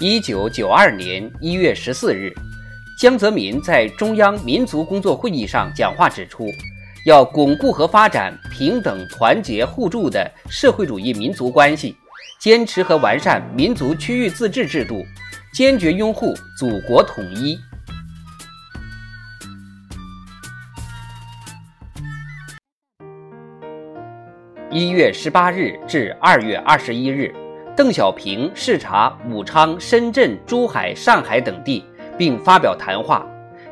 一九九二年一月十四日，江泽民在中央民族工作会议上讲话指出。要巩固和发展平等、团结、互助的社会主义民族关系，坚持和完善民族区域自治制度，坚决拥护祖国统一。一月十八日至二月二十一日，邓小平视察武昌、深圳、珠海、上海等地，并发表谈话。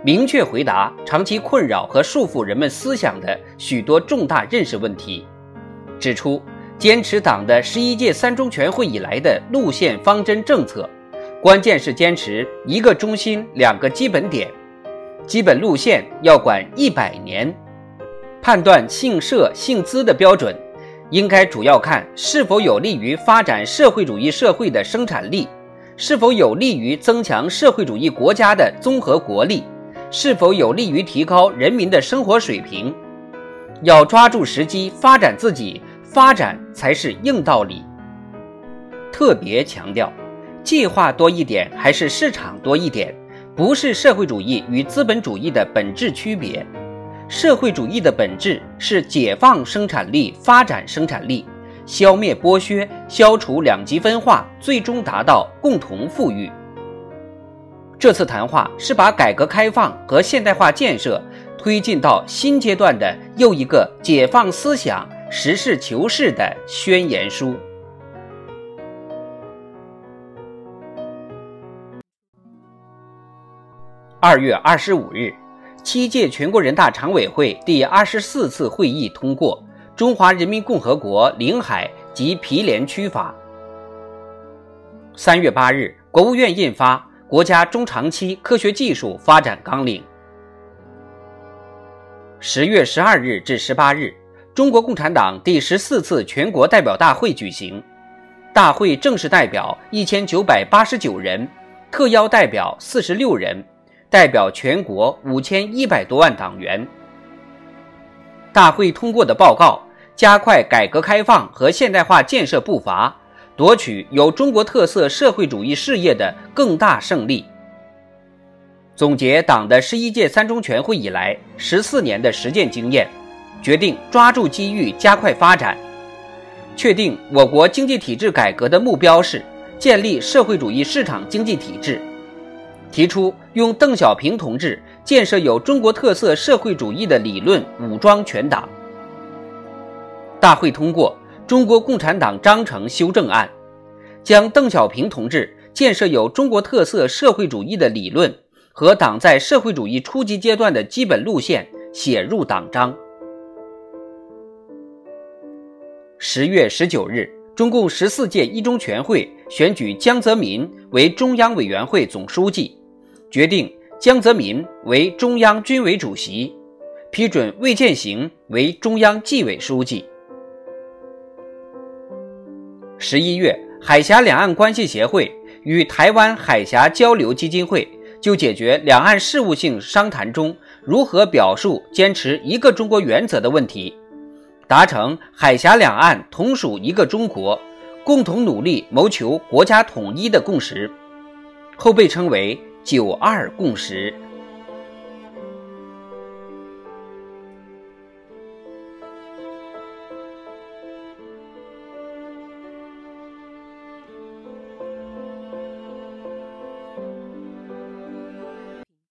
明确回答长期困扰和束缚人们思想的许多重大认识问题，指出坚持党的十一届三中全会以来的路线方针政策，关键是坚持一个中心、两个基本点，基本路线要管一百年。判断姓社姓资的标准，应该主要看是否有利于发展社会主义社会的生产力，是否有利于增强社会主义国家的综合国力。是否有利于提高人民的生活水平？要抓住时机发展自己，发展才是硬道理。特别强调，计划多一点还是市场多一点，不是社会主义与资本主义的本质区别。社会主义的本质是解放生产力、发展生产力，消灭剥削，消除两极分化，最终达到共同富裕。这次谈话是把改革开放和现代化建设推进到新阶段的又一个解放思想、实事求是的宣言书。二月二十五日，七届全国人大常委会第二十四次会议通过《中华人民共和国领海及毗连区法》。三月八日，国务院印发。国家中长期科学技术发展纲领。十月十二日至十八日，中国共产党第十四次全国代表大会举行，大会正式代表一千九百八十九人，特邀代表四十六人，代表全国五千一百多万党员。大会通过的报告，加快改革开放和现代化建设步伐。夺取有中国特色社会主义事业的更大胜利。总结党的十一届三中全会以来十四年的实践经验，决定抓住机遇加快发展，确定我国经济体制改革的目标是建立社会主义市场经济体制，提出用邓小平同志建设有中国特色社会主义的理论武装全党。大会通过。中国共产党章程修正案将邓小平同志建设有中国特色社会主义的理论和党在社会主义初级阶段的基本路线写入党章。十月十九日，中共十四届一中全会选举江泽民为中央委员会总书记，决定江泽民为中央军委主席，批准魏建行为中央纪委书记。十一月，海峡两岸关系协会与台湾海峡交流基金会就解决两岸事务性商谈中如何表述坚持一个中国原则的问题，达成海峡两岸同属一个中国，共同努力谋求国家统一的共识，后被称为“九二共识”。